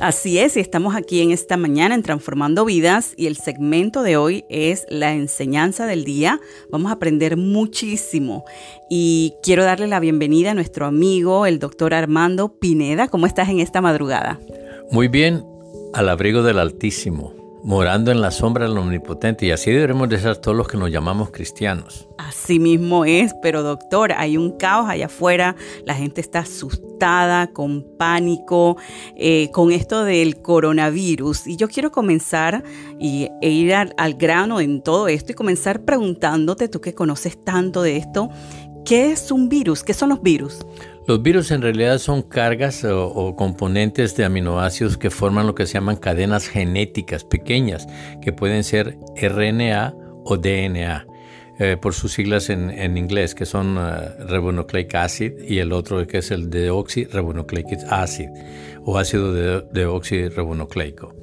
Así es, y estamos aquí en esta mañana en Transformando Vidas y el segmento de hoy es la enseñanza del día. Vamos a aprender muchísimo y quiero darle la bienvenida a nuestro amigo, el doctor Armando Pineda. ¿Cómo estás en esta madrugada? Muy bien, al abrigo del Altísimo morando en la sombra del Omnipotente. Y así debemos de ser todos los que nos llamamos cristianos. Así mismo es, pero doctor, hay un caos allá afuera, la gente está asustada, con pánico, eh, con esto del coronavirus. Y yo quiero comenzar y, e ir al, al grano en todo esto y comenzar preguntándote, tú que conoces tanto de esto, ¿qué es un virus? ¿Qué son los virus? Los virus en realidad son cargas o, componentes de aminoácidos que forman lo que se llaman cadenas genéticas pequeñas, que pueden ser RNA o DNA, eh, por sus siglas en, inglés, que son uh, ribonucleic acid y el otro que es el deoxyribonucleic acid o ácido de, deoxirribonucleico.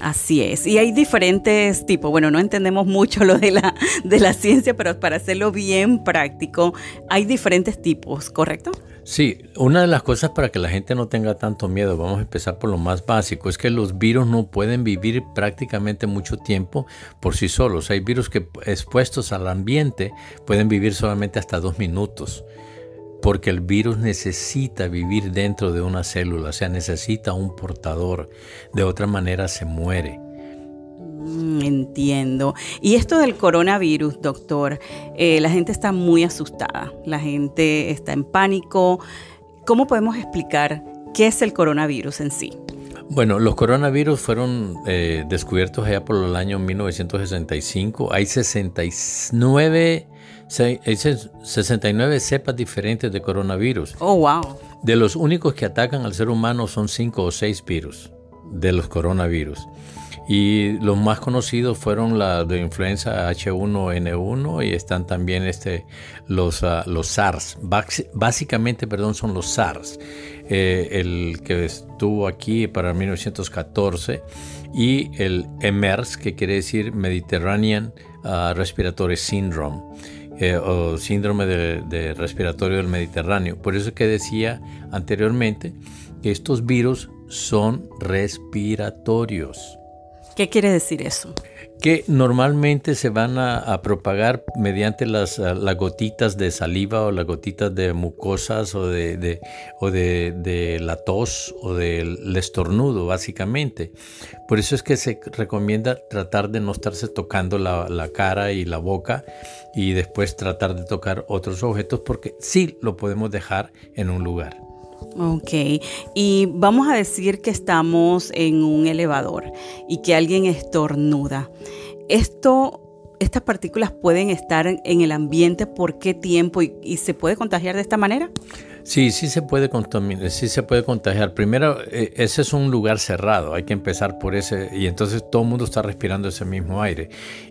Así es. Y hay diferentes tipos. Bueno, no entendemos mucho lo de la, de la ciencia, pero para hacerlo bien práctico, hay diferentes tipos, ¿correcto? Sí, una de las cosas para que la gente no tenga tanto miedo, vamos a empezar por lo más básico, es que los virus no pueden vivir prácticamente mucho tiempo por sí solos. Hay virus que expuestos al ambiente pueden vivir solamente hasta dos minutos, porque el virus necesita vivir dentro de una célula, o sea, necesita un portador, de otra manera se muere. Mm, entiendo. Y esto del coronavirus, doctor, eh, la gente está muy asustada, la gente está en pánico. ¿Cómo podemos explicar qué es el coronavirus en sí? Bueno, los coronavirus fueron eh, descubiertos allá por el año 1965. Hay 69, 69 cepas diferentes de coronavirus. Oh, wow. De los únicos que atacan al ser humano son 5 o 6 virus de los coronavirus. Y los más conocidos fueron la de influenza H1N1 y están también este, los, ah, los SARS. Básicamente, perdón, son los SARS. Eh, el que estuvo aquí para 1914 y el MERS, que quiere decir Mediterranean uh, Respiratory Syndrome. Eh, o síndrome de, de, respiratorio del Mediterráneo. Por eso que decía anteriormente que estos virus son respiratorios. ¿Qué quiere decir eso? Que normalmente se van a, propagar mediante las, gotitas de saliva o las gotitas de mucosas o de, o de, la tos o del estornudo, básicamente. Por eso es que se recomienda tratar de no estarse tocando la, la cara y la boca y después tratar de tocar otros objetos porque sí lo podemos dejar en un lugar. Ok, y vamos a decir que estamos en un elevador y que alguien estornuda. Esto, estas partículas pueden estar en el ambiente por qué tiempo y, se puede contagiar de esta manera? Sí, sí se puede contaminar, sí se puede contagiar. Primero, eh, ese es un lugar cerrado, hay que empezar por ese, y entonces todo el mundo está respirando ese mismo aire.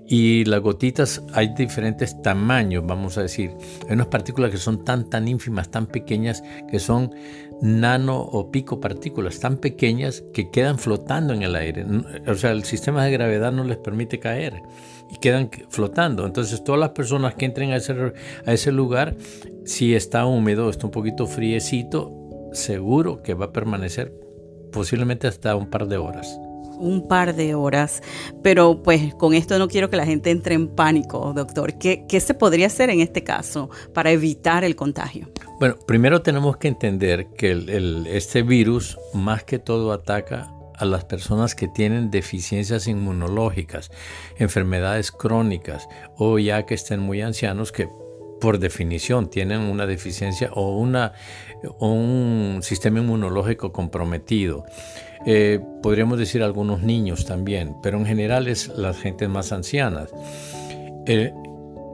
Y las gotitas hay diferentes tamaños, vamos a decir. Hay unas partículas que son tan, tan ínfimas, tan pequeñas, que son nano o pico partículas tan pequeñas que quedan flotando en el aire. O sea, el sistema de gravedad no les permite caer y quedan flotando. Entonces, todas las personas que entren a ese, a ese lugar, si está húmedo, está un poquito friecito, seguro que va a permanecer posiblemente hasta un par de horas un par de horas, pero pues con esto no quiero que la gente entre en pánico, doctor. ¿Qué, qué se podría hacer en este caso para evitar el contagio? Bueno, primero tenemos que entender que el, este virus más que todo ataca a las personas que tienen deficiencias inmunológicas, enfermedades crónicas o ya que estén muy ancianos que por definición tienen una deficiencia o, una, un sistema inmunológico comprometido. Eh, podríamos decir algunos niños también, pero en general es las gentes más ancianas. Eh,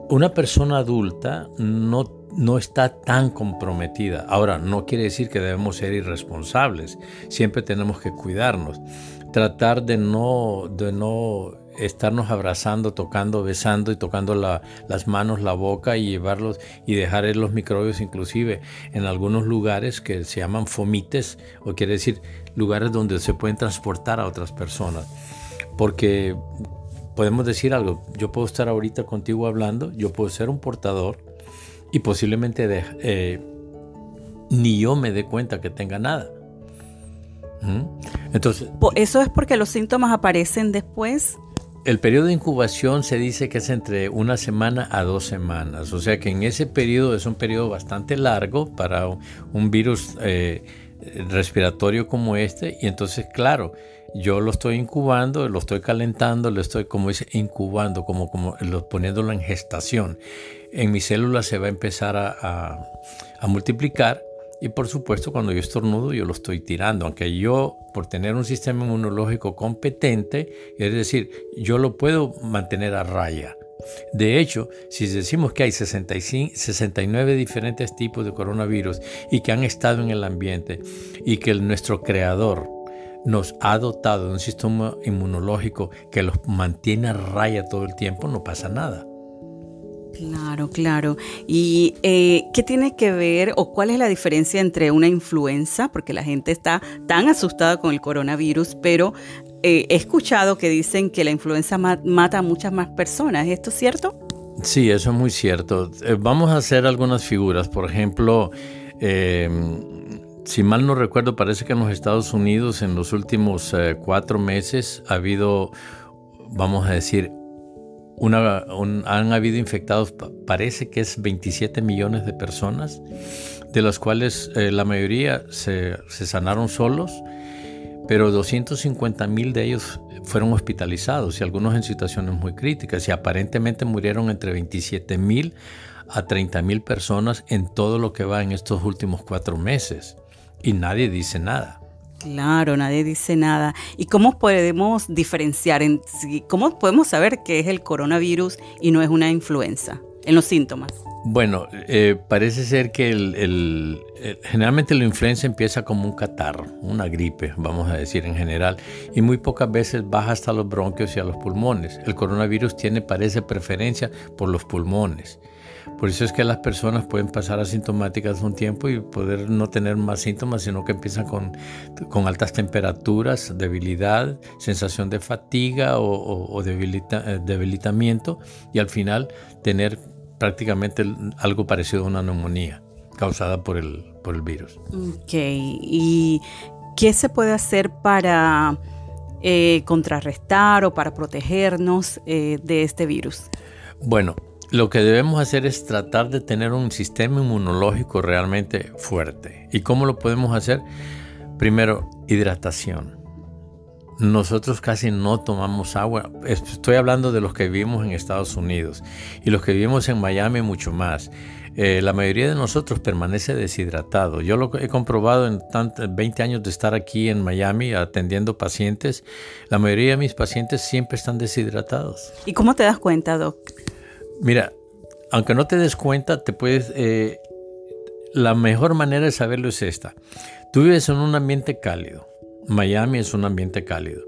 una persona adulta no no está tan comprometida. Ahora, no quiere decir que debemos ser irresponsables. Siempre tenemos que cuidarnos. Tratar de no, de no estarnos abrazando, tocando, besando y tocando las manos, la boca y llevarlos y dejar los microbios inclusive en algunos lugares que se llaman fomites o quiere decir lugares donde se pueden transportar a otras personas. Porque podemos decir algo, yo puedo estar ahorita contigo hablando, yo puedo ser un portador y posiblemente eh, ni yo me dé cuenta que tenga nada. ¿Mm? Entonces, ¿Eso es porque los síntomas aparecen después? El periodo de incubación se dice que es entre una semana a dos semanas, o sea que en ese periodo es un periodo bastante largo para un virus eh, respiratorio como este y entonces claro, yo lo estoy incubando, lo estoy calentando, lo estoy como dice incubando, como, como poniéndolo en gestación. En mi célula se va a empezar a, a multiplicar y por supuesto, cuando yo estornudo, yo lo estoy tirando, aunque yo, por tener un sistema inmunológico competente, es decir, yo lo puedo mantener a raya. De hecho, si decimos que hay 65, 69 diferentes tipos de coronavirus y que han estado en el ambiente y que nuestro creador nos ha dotado de un sistema inmunológico que los mantiene a raya todo el tiempo, no pasa nada. Claro, claro. ¿Y eh, qué tiene que ver o cuál es la diferencia entre una influenza? Porque la gente está tan asustada con el coronavirus, pero eh, he escuchado que dicen que la influenza mata a muchas más personas. ¿Es esto cierto? Sí, eso es muy cierto. Eh, vamos a hacer algunas figuras. Por ejemplo, si mal no recuerdo, parece que en los Estados Unidos en los últimos cuatro meses ha habido, vamos a decir, han habido infectados, parece que es 27 millones de personas, de las cuales eh, la mayoría se, sanaron solos, pero 250 mil de ellos fueron hospitalizados y algunos en situaciones muy críticas y aparentemente murieron entre 27 mil a 30 mil personas en todo lo que va en estos últimos cuatro meses y nadie dice nada. Claro, nadie dice nada. ¿Y cómo podemos diferenciar, en, cómo podemos saber que es el coronavirus y no es una influenza en los síntomas? Bueno, eh, parece ser que el, generalmente la influenza empieza como un catarro, una gripe, vamos a decir en general, y muy pocas veces baja hasta los bronquios y a los pulmones. El coronavirus tiene, parece, preferencia por los pulmones. Por eso es que las personas pueden pasar asintomáticas un tiempo y poder no tener más síntomas, sino que empiezan con, con altas temperaturas, debilidad, sensación de fatiga o, eh, debilitamiento y al final tener prácticamente algo parecido a una neumonía causada por el, por el virus. Ok, ¿y qué se puede hacer para eh, contrarrestar o para protegernos eh, de este virus? Bueno, lo que debemos hacer es tratar de tener un sistema inmunológico realmente fuerte. ¿Y cómo lo podemos hacer? Primero, hidratación. Nosotros casi no tomamos agua. Estoy hablando de los que vivimos en Estados Unidos y los que vivimos en Miami mucho más. Eh, la mayoría de nosotros permanece deshidratado. Yo lo he comprobado en 20 años de estar aquí en Miami atendiendo pacientes. La mayoría de mis pacientes siempre están deshidratados. ¿Y cómo te das cuenta, Doc? Mira, aunque no te des cuenta, te puedes. Eh, la mejor manera de saberlo es esta. Tú vives en un ambiente cálido. Miami es un ambiente cálido.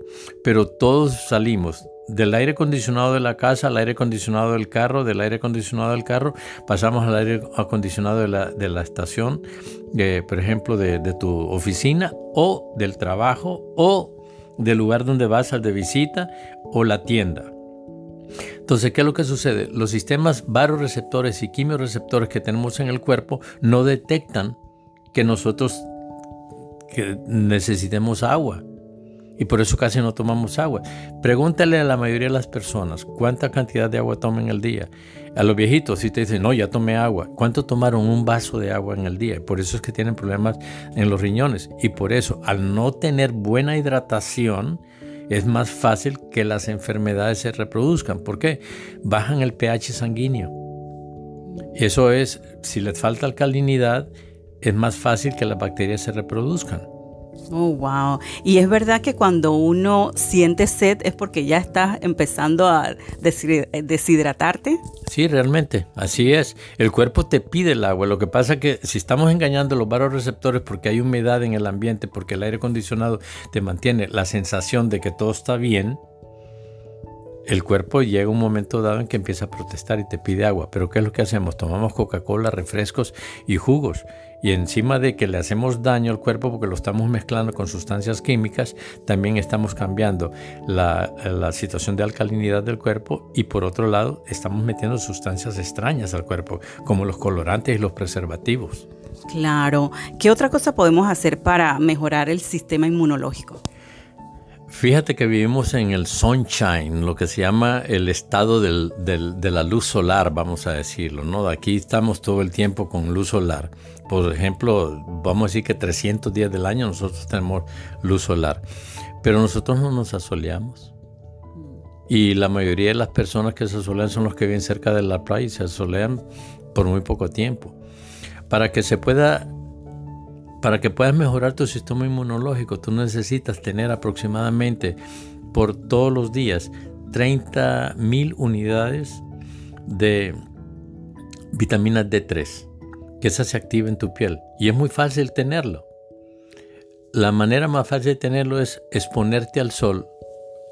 Pero todos salimos del aire acondicionado de la casa al aire acondicionado del carro, del aire acondicionado del carro, pasamos al aire acondicionado de la, estación, eh, por ejemplo, de, de, tu oficina o del trabajo o del lugar donde vas al de visita o la tienda. Entonces, ¿qué es lo que sucede? Los sistemas baroreceptores y quimioreceptores que tenemos en el cuerpo no detectan que nosotros necesitemos agua. Y por eso casi no tomamos agua. Pregúntale a la mayoría de las personas cuánta cantidad de agua toman el día. A los viejitos, si te dicen, no, ya tomé agua. ¿Cuánto tomaron un vaso de agua en el día? por eso es que tienen problemas en los riñones. Y por eso, al no tener buena hidratación, es más fácil que las enfermedades se reproduzcan. ¿Por qué? Bajan el pH sanguíneo. Eso es, si les falta alcalinidad, es más fácil que las bacterias se reproduzcan. Oh, wow. Y es verdad que cuando uno siente sed es porque ya estás empezando a deshidratarte. Sí, realmente, así es. El cuerpo te pide el agua. Lo que pasa es que si estamos engañando los receptores porque hay humedad en el ambiente, porque el aire acondicionado te mantiene la sensación de que todo está bien, el cuerpo llega un momento dado en que empieza a protestar y te pide agua. Pero ¿qué es lo que hacemos? Tomamos Coca-Cola, refrescos y jugos. Y encima de que le hacemos daño al cuerpo porque lo estamos mezclando con sustancias químicas, también estamos cambiando la, situación de alcalinidad del cuerpo y por otro lado estamos metiendo sustancias extrañas al cuerpo, como los colorantes y los preservativos. Claro. ¿Qué otra cosa podemos hacer para mejorar el sistema inmunológico? Fíjate que vivimos en el sunshine, lo que se llama el estado de la luz solar, vamos a decirlo, ¿no? Aquí estamos todo el tiempo con luz solar. Por ejemplo, vamos a decir que 300 días del año nosotros tenemos luz solar, pero nosotros no nos asoleamos. Y la mayoría de las personas que se asolean son los que viven cerca de la playa y se asolean por muy poco tiempo. Para que se pueda para que puedas mejorar tu sistema inmunológico, tú necesitas tener aproximadamente por todos los días 30 mil unidades de vitamina D3, que esa se activa en tu piel. Y es muy fácil tenerlo. La manera más fácil de tenerlo es exponerte al sol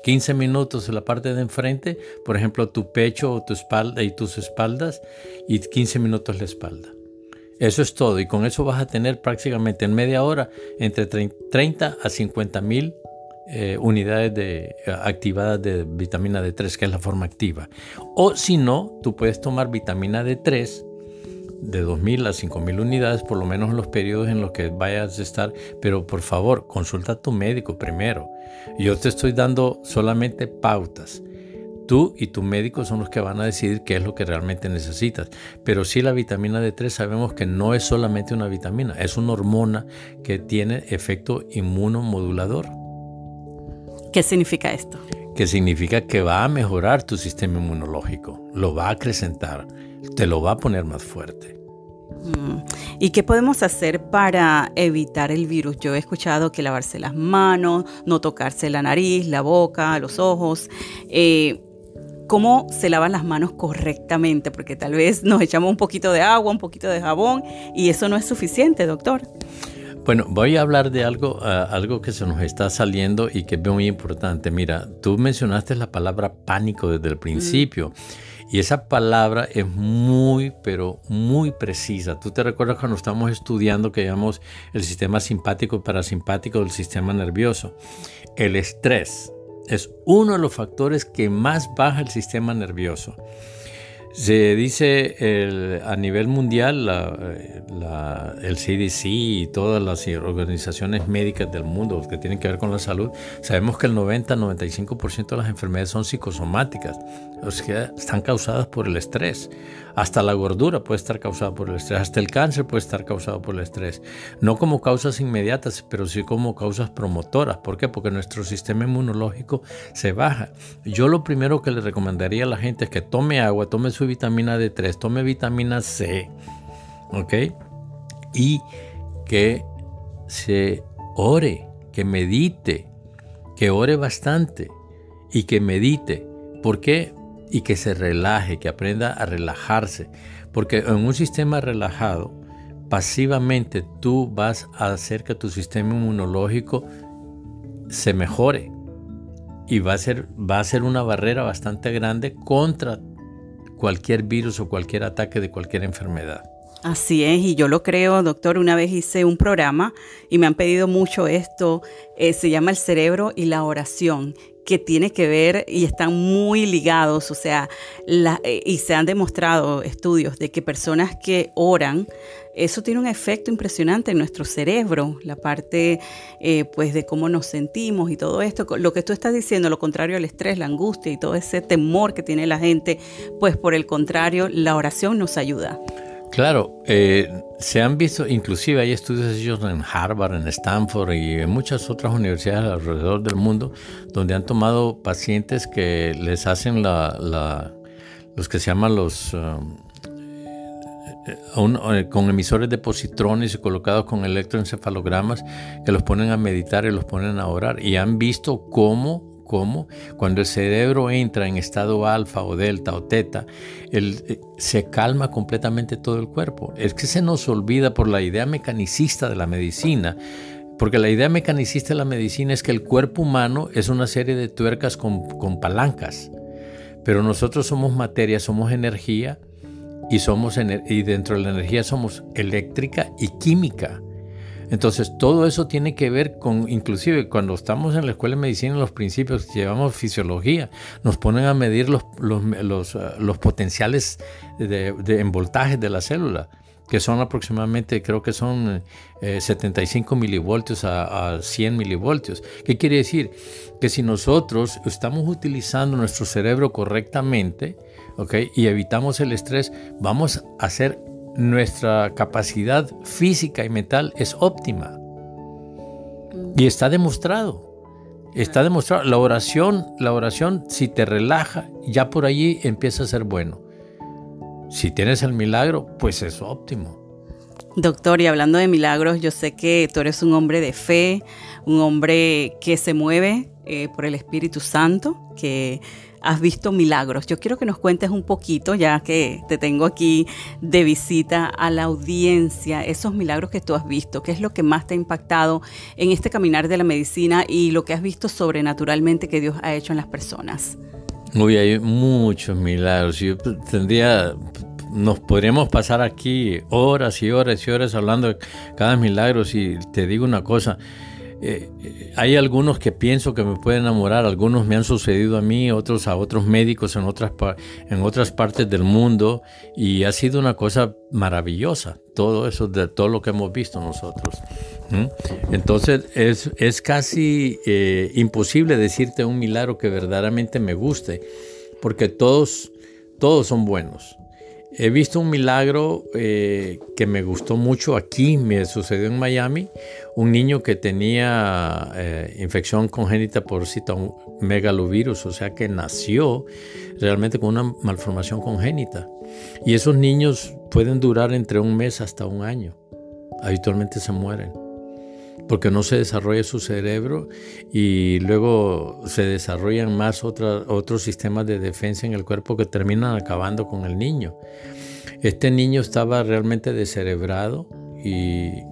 15 minutos en la parte de enfrente, por ejemplo, tu pecho o tu espalda y tus espaldas, y 15 minutos la espalda. Eso es todo y con eso vas a tener prácticamente en media hora entre 30 a 50 mil eh, unidades de, eh, activadas de vitamina D3, que es la forma activa. O si no, tú puedes tomar vitamina D3 de 2.000 a 5.000 unidades, por lo menos en los periodos en los que vayas a estar, pero por favor, consulta a tu médico primero. Yo te estoy dando solamente pautas. Tú y tu médico son los que van a decidir qué es lo que realmente necesitas. Pero sí la vitamina D3 sabemos que no es solamente una vitamina, es una hormona que tiene efecto inmunomodulador. ¿Qué significa esto? Que significa que va a mejorar tu sistema inmunológico, lo va a acrecentar, te lo va a poner más fuerte. Mm. ¿Y qué podemos hacer para evitar el virus? Yo he escuchado que lavarse las manos, no tocarse la nariz, la boca, los ojos. Eh, cómo se lavan las manos correctamente, porque tal vez nos echamos un poquito de agua, un poquito de jabón y eso no es suficiente, doctor. Bueno, voy a hablar de algo, ah, algo que se nos está saliendo y que es muy importante. Mira, tú mencionaste la palabra pánico desde el principio. Y esa palabra es muy, pero muy precisa. Tú te recuerdas cuando estamos estudiando que llamamos el sistema simpático y parasimpático del sistema nervioso. El estrés, es uno de los factores que más baja el sistema nervioso. Se dice a nivel mundial, el CDC y todas las organizaciones médicas del mundo que tienen que ver con la salud, sabemos que el 90-95% de las enfermedades son psicosomáticas, o sea, están causadas por el estrés. Hasta la gordura puede estar causada por el estrés, hasta el cáncer puede estar causado por el estrés. No como causas inmediatas, pero sí como causas promotoras. ¿Por qué? Porque nuestro sistema inmunológico se baja. Yo lo primero que le recomendaría a la gente es que tome agua, tome su vitamina D3, tome vitamina C, ¿ok? Y que se ore, que medite, que ore bastante y que medite. ¿Por qué? y que se relaje, que aprenda a relajarse. Porque en un sistema relajado, pasivamente tú vas a hacer que tu sistema inmunológico se mejore y va a ser, va a ser una barrera bastante grande contra cualquier virus o cualquier ataque de cualquier enfermedad. Así es, y yo lo creo, doctor. Una vez hice un programa y me han pedido mucho esto, eh, se llama El cerebro y la oración que tiene que ver y están muy ligados, o sea, eh, y se han demostrado estudios de que personas que oran, eso tiene un efecto impresionante en nuestro cerebro, la parte eh, pues de cómo nos sentimos y todo esto. Lo que tú estás diciendo, lo contrario al estrés, la angustia y todo ese temor que tiene la gente, pues por el contrario, la oración nos ayuda. Claro, eh, se han visto, inclusive hay estudios hechos en Harvard, en Stanford y en muchas otras universidades alrededor del mundo, donde han tomado pacientes que les hacen la, los que se llaman los... Um, eh, con emisores de positrones y colocados con electroencefalogramas que los ponen a meditar y los ponen a orar y han visto cómo cómo cuando el cerebro entra en estado alfa o delta o teta, eh, se calma completamente todo el cuerpo. Es que se nos olvida por la idea mecanicista de la medicina, porque la idea mecanicista de la medicina es que el cuerpo humano es una serie de tuercas con, con palancas, pero nosotros somos materia, somos energía y, somos y dentro de la energía somos eléctrica y química. Entonces, todo eso tiene que ver con, inclusive cuando estamos en la escuela de medicina, los principios llevamos fisiología, nos ponen a medir los, los, los, ah, potenciales de, de, en voltaje de la célula. que son aproximadamente, creo que son 75 eh, milivoltios a, 100 milivoltios. ¿Qué quiere decir? Que si nosotros estamos utilizando nuestro cerebro correctamente, ¿ok? Y evitamos el estrés, vamos a hacer nuestra capacidad física y mental es óptima. Y está demostrado. Está demostrado. La oración, la oración, si te relaja, ya por allí empieza a ser bueno. Si tienes el milagro, pues es óptimo. Doctor, y hablando de milagros, yo sé que tú eres un hombre de fe, un hombre que se mueve eh, por el Espíritu Santo, que has visto milagros. Yo quiero que nos cuentes un poquito, ya que te tengo aquí de visita a la audiencia, esos milagros que tú has visto, qué es lo que más te ha impactado en este caminar de la medicina y lo que has visto sobrenaturalmente que Dios ha hecho en las personas. Uy, hay muchos milagros. Yo tendría, nos podríamos pasar aquí horas y horas y horas hablando de cada milagro. Y te digo una cosa, eh, eh, hay algunos que pienso que me pueden enamorar, algunos me han sucedido a mí, otros a otros médicos en otras, en otras partes del mundo y ha sido una cosa maravillosa, todo eso, de todo lo que hemos visto nosotros. Entonces es, es casi eh, imposible decirte un milagro que verdaderamente me guste, porque todos, todos son buenos. He visto un milagro eh, que me gustó mucho aquí, me sucedió en Miami, un niño que tenía eh, infección congénita por megalovirus, o sea que nació realmente con una malformación congénita. Y esos niños pueden durar entre un mes hasta un año. Habitualmente se mueren porque no se desarrolla su cerebro y luego se desarrollan más otros sistemas de defensa en el cuerpo que terminan acabando con el niño. Este niño estaba realmente descerebrado y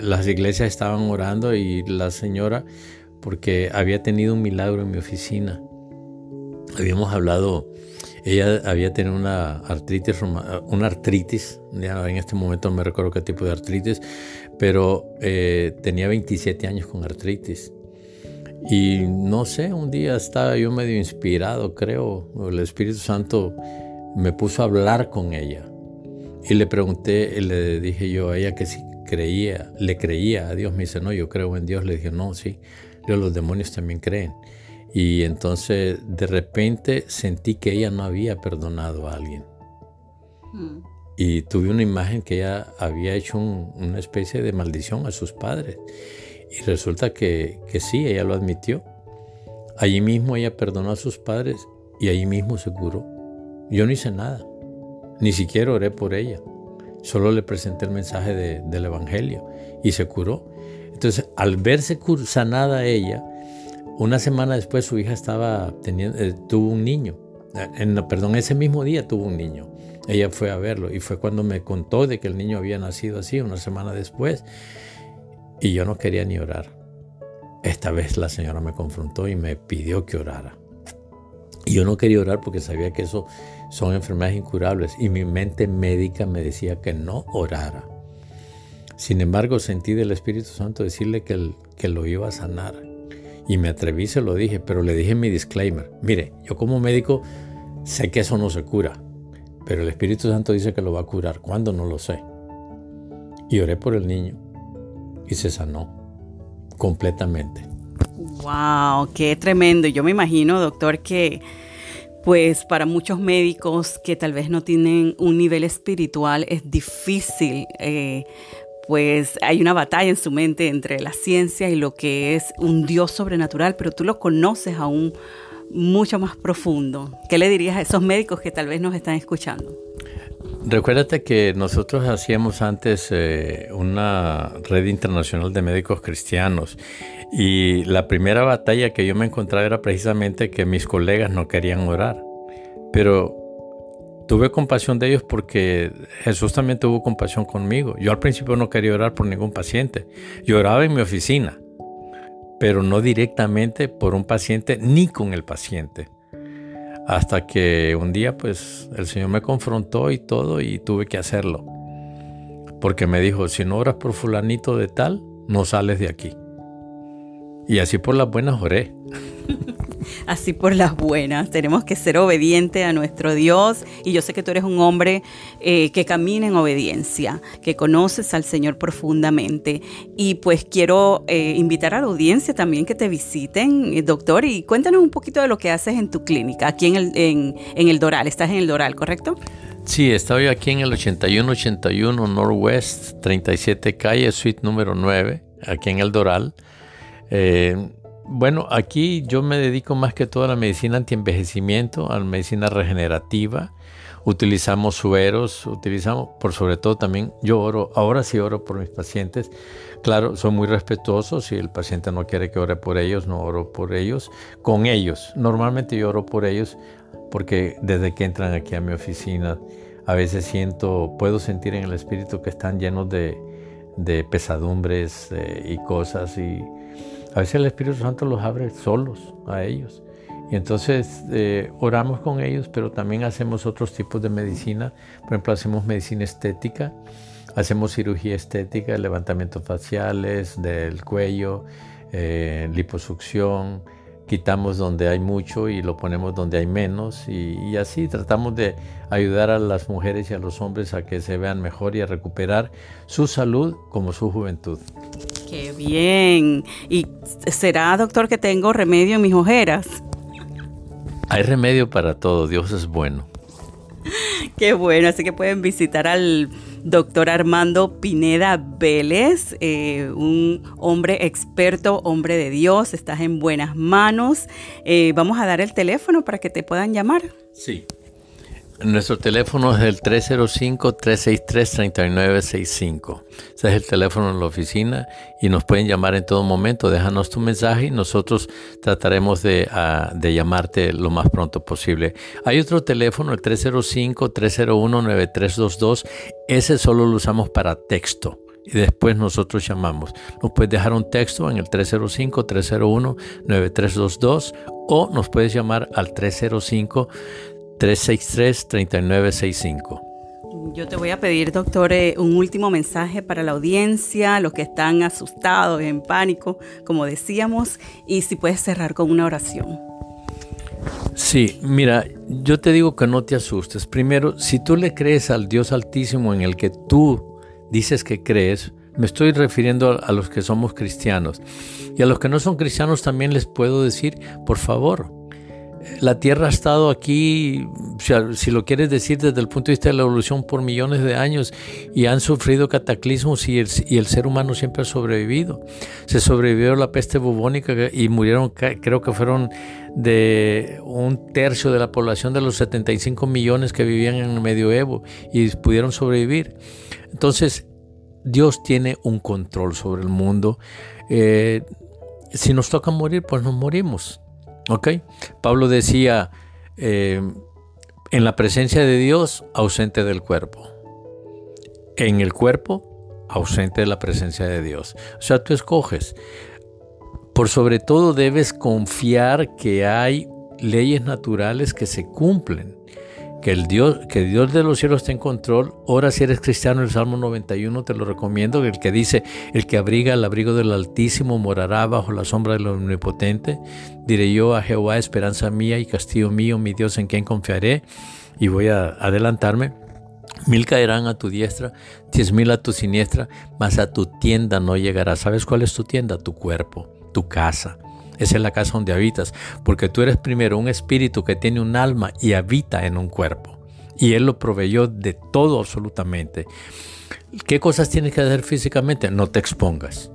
las iglesias estaban orando y la señora, porque había tenido un milagro en mi oficina, habíamos hablado ella había tenido una artritis, una artritis, en este momento me recuerdo qué tipo de artritis, pero eh, tenía 27 años con artritis. Y no sé, un día estaba yo medio inspirado, creo, el Espíritu Santo me puso a hablar con ella. Y le pregunté, le dije yo a ella que si creía, le creía a Dios. Me dice, no, yo creo en Dios. Le dije, no, sí, los demonios también creen. Y entonces de repente sentí que ella no había perdonado a alguien. Mm. Y tuve una imagen que ella había hecho una especie de maldición a sus padres. Y resulta que, que sí, ella lo admitió. Allí mismo ella perdonó a sus padres y allí mismo se curó. Yo no hice nada, ni siquiera oré por ella. Solo le presenté el mensaje del Evangelio y se curó. Entonces, al verse sanada ella, una semana después su hija estaba teniendo, eh, tuvo un niño. Eh, en, perdón, ese mismo día tuvo un niño. Ella fue a verlo y fue cuando me contó de que el niño había nacido así, una semana después. Y yo no quería ni orar. Esta vez la señora me confrontó y me pidió que orara. Y yo no quería orar porque sabía que eso son enfermedades incurables y mi mente médica me decía que no orara. Sin embargo, sentí del Espíritu Santo decirle que, que lo iba a sanar y me atreví, se lo dije, pero le dije mi disclaimer. Mire, yo como médico sé que eso no se cura, pero el Espíritu Santo dice que lo va a curar. ¿Cuándo? No lo sé. Y oré por el niño y se sanó completamente. ¡Wow! ¡Qué tremendo! Yo me imagino, doctor, que pues para muchos médicos que tal vez no tienen un nivel espiritual es difícil eh, pues hay una batalla en su mente entre la ciencia y lo que es un Dios sobrenatural, pero tú lo conoces aún mucho más profundo. ¿Qué le dirías a esos médicos que tal vez nos están escuchando? Recuérdate que nosotros hacíamos antes eh, una red internacional de médicos cristianos y la primera batalla que yo me encontraba era precisamente que mis colegas no querían orar. Pero tuve compasión de ellos porque Jesús también tuvo compasión conmigo. Yo al principio no quería orar por ningún paciente. Yo oraba en mi oficina, pero no directamente por un paciente ni con el paciente. Hasta que un día pues el Señor me confrontó y todo y tuve que hacerlo. Porque me dijo, si no oras por fulanito de tal, no sales de aquí. Y así por las buenas oré. Así por las buenas. Tenemos que ser obedientes a nuestro Dios. Y yo sé que tú eres un hombre eh, que camina en obediencia, que conoces al Señor profundamente. Y pues quiero eh, invitar a la audiencia también que te visiten, eh, doctor, y cuéntanos un poquito de lo que haces en tu clínica, aquí en el, en, el Doral. Estás en el Doral, ¿correcto? Sí, estoy aquí en el 8181 Northwest 37 Calle, suite número 9, aquí en el Doral. Bueno, aquí yo me dedico más que todo a la medicina antienvejecimiento, a la medicina regenerativa. Utilizamos sueros, utilizamos, por sobre todo también, yo oro, ahora sí oro por mis pacientes. Claro, son muy respetuosos. Si el paciente no quiere que ore por ellos, no oro por ellos. Con ellos, normalmente yo oro por ellos porque desde que entran aquí a mi oficina, a veces siento, puedo sentir en el espíritu que están llenos de, pesadumbres eh, y cosas y a veces el Espíritu Santo los abre solos a ellos. Y entonces eh, oramos con ellos, pero también hacemos otros tipos de medicina. Por ejemplo, hacemos medicina estética, hacemos cirugía estética, levantamientos faciales del cuello, eh, liposucción, quitamos donde hay mucho y lo ponemos donde hay menos y, así tratamos de ayudar a las mujeres y a los hombres a que se vean mejor y a recuperar su salud como su juventud. Qué bien. ¿Y será, doctor, que tengo remedio en mis ojeras? Hay remedio para todo, Dios es bueno. Qué bueno, así que pueden visitar al doctor Armando Pineda Vélez, eh, un hombre experto, hombre de Dios, estás en buenas manos. Eh, vamos a dar el teléfono para que te puedan llamar. Sí. Nuestro teléfono es el 305-363-3965. Ese es el teléfono en la oficina y nos pueden llamar en todo momento. Déjanos tu mensaje y nosotros trataremos de, ah, llamarte lo más pronto posible. Hay otro teléfono, el 305-301-9322. Ese solo lo usamos para texto y después nosotros llamamos. Nos puedes dejar un texto en el 305-301-9322 o nos puedes llamar al 305 363-3965. Yo te voy a pedir, doctor, eh, un último mensaje para la audiencia, los que están asustados, en pánico, como decíamos, y si puedes cerrar con una oración. Sí, mira, yo te digo que no te asustes. Primero, si tú le crees al Dios Altísimo en el que tú dices que crees, me estoy refiriendo a los que somos cristianos. Y a los que no son cristianos también les puedo decir, por favor, la Tierra ha estado aquí, si, lo quieres decir desde el punto de vista de la evolución, por millones de años y han sufrido cataclismos y el, ser humano siempre ha sobrevivido. Se sobrevivió la peste bubónica y murieron, creo que fueron de un tercio de la población de los 75 millones que vivían en el medioevo y pudieron sobrevivir. Entonces, Dios tiene un control sobre el mundo. Eh, si nos toca morir, pues nos morimos. ¿Ok? Pablo decía, eh, en la presencia de Dios, ausente del cuerpo. En el cuerpo, ausente de la presencia de Dios. O sea, tú escoges. Por sobre todo debes confiar que hay leyes naturales que se cumplen que el Dios, que Dios de los cielos esté en control. Ahora si eres cristiano, el Salmo 91 te lo recomiendo, el que dice, el que abriga el abrigo del Altísimo morará bajo la sombra del Omnipotente. Diré yo a Jehová, esperanza mía y castillo mío, mi Dios en quien confiaré. Y voy a adelantarme. Mil caerán a tu diestra, diez mil a tu siniestra, mas a tu tienda no llegará. ¿Sabes cuál es tu tienda? Tu cuerpo, tu casa. Esa es la casa donde habitas, porque tú eres primero un espíritu que tiene un alma y habita en un cuerpo. Y Él lo proveyó de todo absolutamente. ¿Qué cosas tienes que hacer físicamente? No te expongas.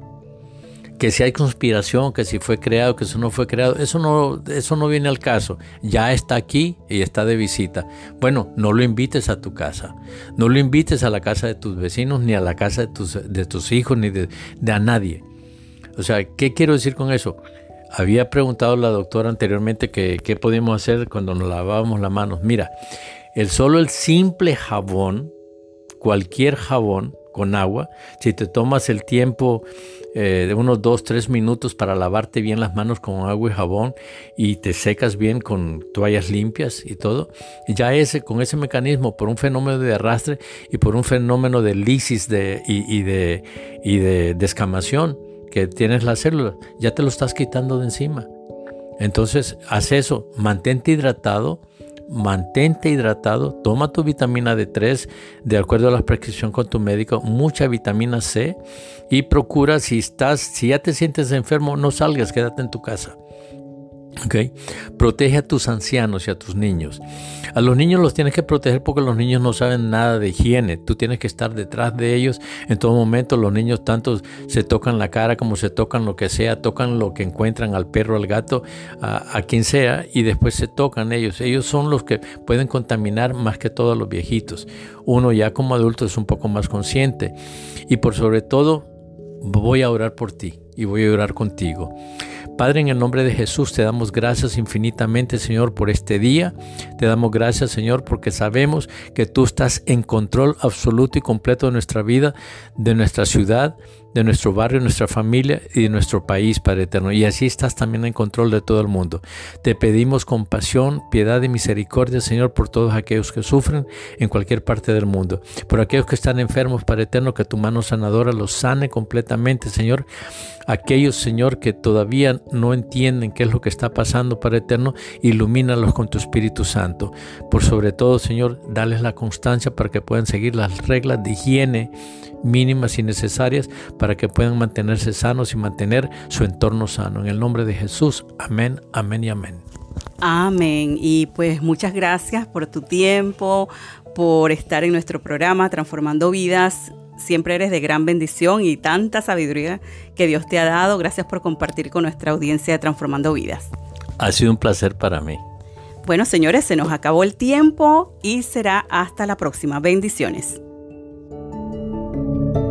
Que si hay conspiración, que si fue creado, que si no fue creado, eso no, eso no viene al caso. Ya está aquí y está de visita. Bueno, no lo invites a tu casa. No lo invites a la casa de tus vecinos, ni a la casa de tus, de tus hijos, ni de, de a nadie. O sea, ¿qué quiero decir con eso? Había preguntado la doctora anteriormente qué podíamos hacer cuando nos lavábamos las manos. Mira, el solo el simple jabón, cualquier jabón con agua, si te tomas el tiempo eh, de unos 2, 3 minutos para lavarte bien las manos con agua y jabón y te secas bien con toallas limpias y todo, ya ese, con ese mecanismo, por un fenómeno de arrastre y por un fenómeno de lisis de, y, de, y de descamación, que tienes la célula, ya te lo estás quitando de encima. Entonces, haz eso, mantente hidratado, mantente hidratado, toma tu vitamina D3 de acuerdo a la prescripción con tu médico, mucha vitamina C y procura si estás, si ya te sientes enfermo, no salgas, quédate en tu casa. Okay. Protege a tus ancianos y a tus niños. A los niños los tienes que proteger porque los niños no saben nada de higiene. Tú tienes que estar detrás de ellos en todo momento. Los niños tanto se tocan la cara como se tocan lo que sea, tocan lo que encuentran al perro, al gato, a, a quien sea, y después se tocan ellos. Ellos son los que pueden contaminar más que todos los viejitos. Uno ya como adulto es un poco más consciente. Y por sobre todo, voy a orar por ti y voy a orar contigo. Padre, en el nombre de Jesús te damos gracias infinitamente, Señor, por este día. Te damos gracias, Señor, porque sabemos que tú estás en control absoluto y completo de nuestra vida, de nuestra ciudad, de nuestro barrio, nuestra familia y de nuestro país, Padre eterno. Y así estás también en control de todo el mundo. Te pedimos compasión, piedad y misericordia, Señor, por todos aquellos que sufren en cualquier parte del mundo. Por aquellos que están enfermos, Padre eterno, que tu mano sanadora los sane completamente, Señor. Aquellos, Señor, que todavía no entienden qué es lo que está pasando, Padre eterno, ilumínalos con tu Espíritu Santo. Por sobre todo, Señor, dales la constancia para que puedan seguir las reglas de higiene mínimas y necesarias para que puedan mantenerse sanos y mantener su entorno sano. En el nombre de Jesús, amén, amén y amén. Amén. Y pues muchas gracias por tu tiempo, por estar en nuestro programa Transformando Vidas. Siempre eres de gran bendición y tanta sabiduría que Dios te ha dado. Gracias por compartir con nuestra audiencia de Transformando Vidas. Ha sido un placer para mí. Bueno, señores, se nos acabó el tiempo y será hasta la próxima. Bendiciones. Thank you.